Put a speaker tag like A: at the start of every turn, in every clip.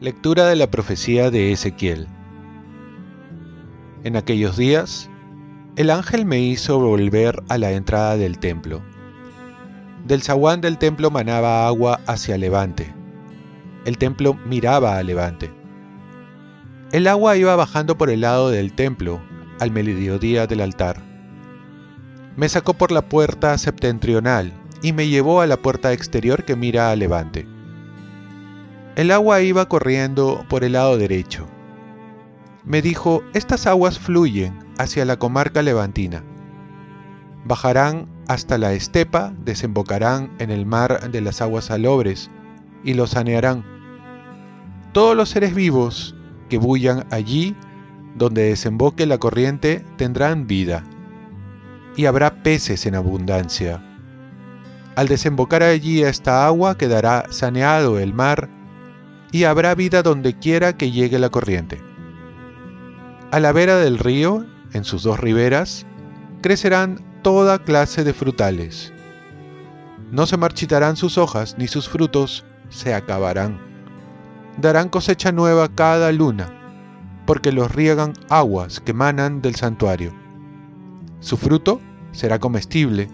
A: Lectura de la profecía de Ezequiel. En aquellos días, el ángel me hizo volver a la entrada del templo. Del zaguán del templo manaba agua hacia levante. El templo miraba a levante. El agua iba bajando por el lado del templo, al mediodía del altar. Me sacó por la puerta septentrional y me llevó a la puerta exterior que mira a levante el agua iba corriendo por el lado derecho. Me dijo, estas aguas fluyen hacia la comarca levantina. Bajarán hasta la estepa, desembocarán en el mar de las aguas salobres y lo sanearán. Todos los seres vivos que bullan allí, donde desemboque la corriente, tendrán vida. Y habrá peces en abundancia. Al desembocar allí esta agua quedará saneado el mar y habrá vida donde quiera que llegue la corriente. A la vera del río, en sus dos riberas, crecerán toda clase de frutales. No se marchitarán sus hojas ni sus frutos se acabarán. Darán cosecha nueva cada luna, porque los riegan aguas que manan del santuario. Su fruto será comestible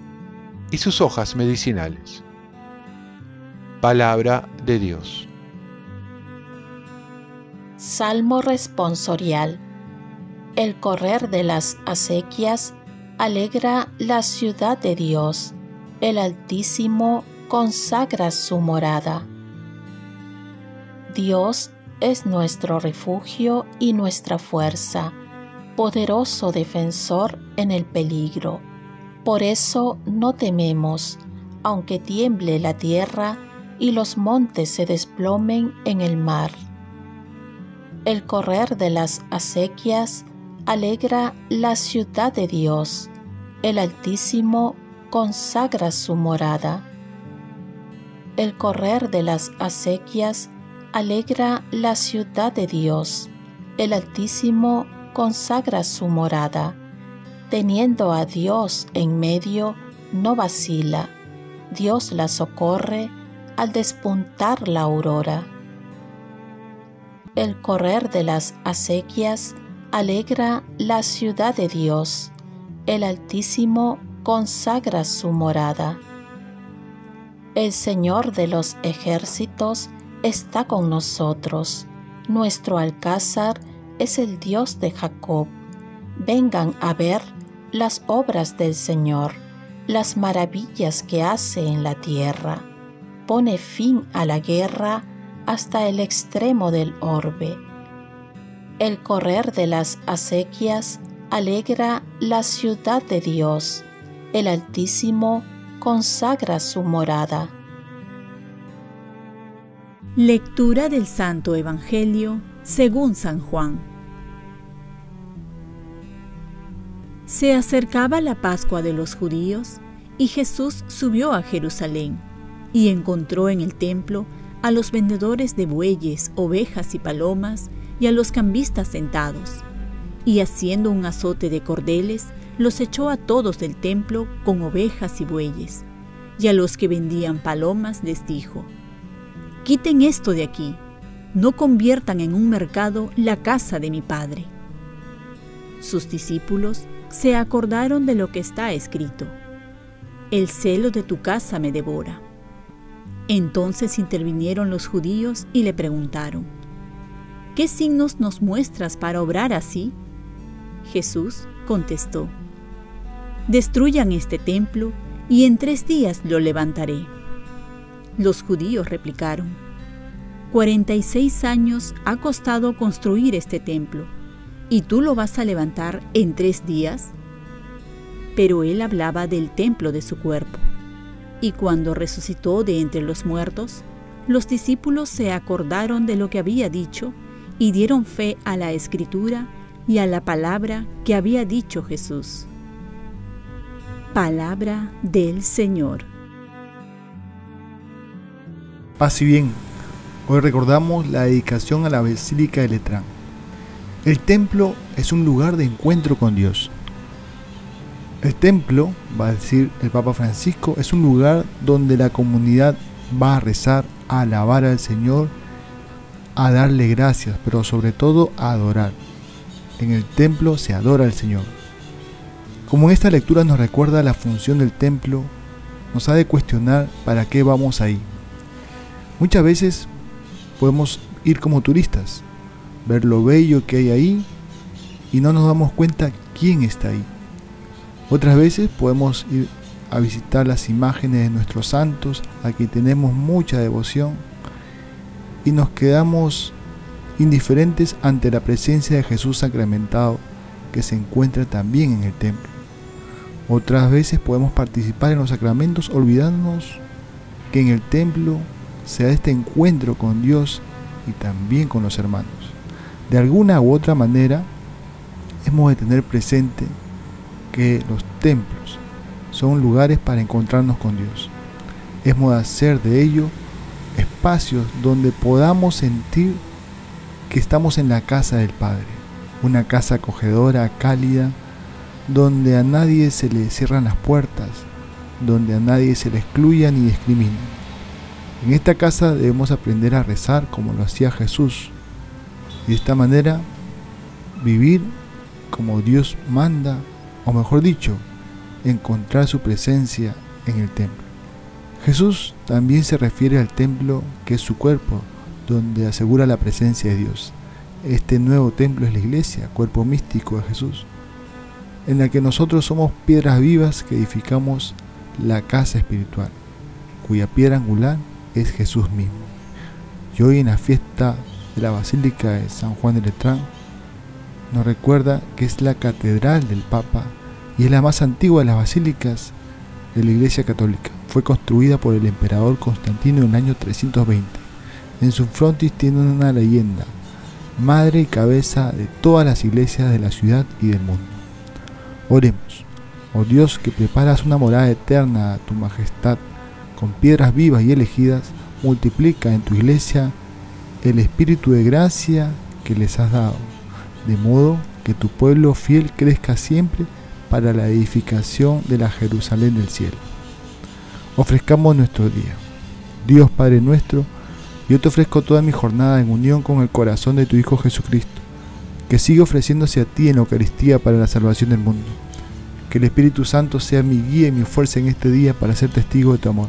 A: y sus hojas medicinales. Palabra de Dios.
B: Salmo responsorial. El correr de las acequias alegra la ciudad de Dios. El Altísimo consagra su morada. Dios es nuestro refugio y nuestra fuerza, poderoso defensor en el peligro. Por eso no tememos, aunque tiemble la tierra y los montes se desplomen en el mar. El correr de las acequias alegra la ciudad de Dios. El Altísimo consagra su morada. El correr de las acequias alegra la ciudad de Dios. El Altísimo consagra su morada. Teniendo a Dios en medio, no vacila. Dios la socorre al despuntar la aurora el correr de las acequias alegra la ciudad de Dios. El Altísimo consagra su morada. El Señor de los ejércitos está con nosotros. Nuestro alcázar es el Dios de Jacob. Vengan a ver las obras del Señor, las maravillas que hace en la tierra. Pone fin a la guerra hasta el extremo del orbe. El correr de las acequias alegra la ciudad de Dios. El Altísimo consagra su morada.
C: Lectura del Santo Evangelio según San Juan. Se acercaba la Pascua de los judíos y Jesús subió a Jerusalén y encontró en el templo a los vendedores de bueyes, ovejas y palomas, y a los cambistas sentados. Y haciendo un azote de cordeles, los echó a todos del templo con ovejas y bueyes. Y a los que vendían palomas les dijo, Quiten esto de aquí, no conviertan en un mercado la casa de mi Padre. Sus discípulos se acordaron de lo que está escrito, El celo de tu casa me devora. Entonces intervinieron los judíos y le preguntaron, ¿qué signos nos muestras para obrar así? Jesús contestó, destruyan este templo y en tres días lo levantaré. Los judíos replicaron, 46 años ha costado construir este templo, ¿y tú lo vas a levantar en tres días? Pero él hablaba del templo de su cuerpo. Y cuando resucitó de entre los muertos, los discípulos se acordaron de lo que había dicho y dieron fe a la escritura y a la palabra que había dicho Jesús. Palabra del Señor.
D: Paz y bien, hoy recordamos la dedicación a la Basílica de Letrán. El templo es un lugar de encuentro con Dios El templo, va a decir el Papa Francisco, es un lugar donde la comunidad va a rezar, a alabar al Señor, a darle gracias, pero sobre todo a adorar. En el templo se adora al Señor. Como esta lectura nos recuerda la función del templo, nos ha de cuestionar para qué vamos ahí. Muchas veces podemos ir como turistas, ver lo bello que hay ahí y no nos damos cuenta quién está ahí. Otras veces podemos ir a visitar las imágenes de nuestros santos, a quien tenemos mucha devoción, y nos quedamos indiferentes ante la presencia de Jesús sacramentado que se encuentra también en el templo. Otras veces podemos participar en los sacramentos olvidándonos que en el templo se da este encuentro con Dios y también con los hermanos. De alguna u otra manera, hemos de tener presente que los templos son lugares para encontrarnos con Dios. Hemos de hacer de ello espacios donde podamos sentir que estamos en la casa del Padre, una casa acogedora, cálida, donde a nadie se le cierran las puertas, donde a nadie se le excluya ni discrimina. En esta casa debemos aprender a rezar como lo hacía Jesús y de esta manera vivir como Dios manda, o mejor dicho, encontrar su presencia en el templo. Jesús también se refiere al templo que es su cuerpo, donde asegura la presencia de Dios. Este nuevo templo es la iglesia, cuerpo místico de Jesús, en la que nosotros somos piedras vivas que edificamos la casa espiritual, cuya piedra angular es Jesús mismo. Y hoy en la fiesta de la Basílica de San Juan de Letrán nos recuerda que es la catedral del Papa y es la más antigua de las basílicas de la Iglesia Católica. Fue construida por el emperador Constantino en el año 320. En su frontis tiene una leyenda, madre y cabeza de todas las iglesias de la ciudad y del mundo. Oremos, oh Dios que preparas una morada eterna a tu majestad, con piedras vivas y elegidas, multiplica en tu iglesia el espíritu de gracia que les has dado, de modo que tu pueblo fiel crezca siempre para la edificación de la Jerusalén del cielo. Ofrezcamos nuestro día. Dios Padre nuestro, yo te ofrezco toda mi jornada en unión con el corazón de tu Hijo Jesucristo, que sigue ofreciéndose a ti en Eucaristía para la salvación del mundo. Que el Espíritu Santo sea mi guía y mi fuerza en este día para ser testigo de tu amor.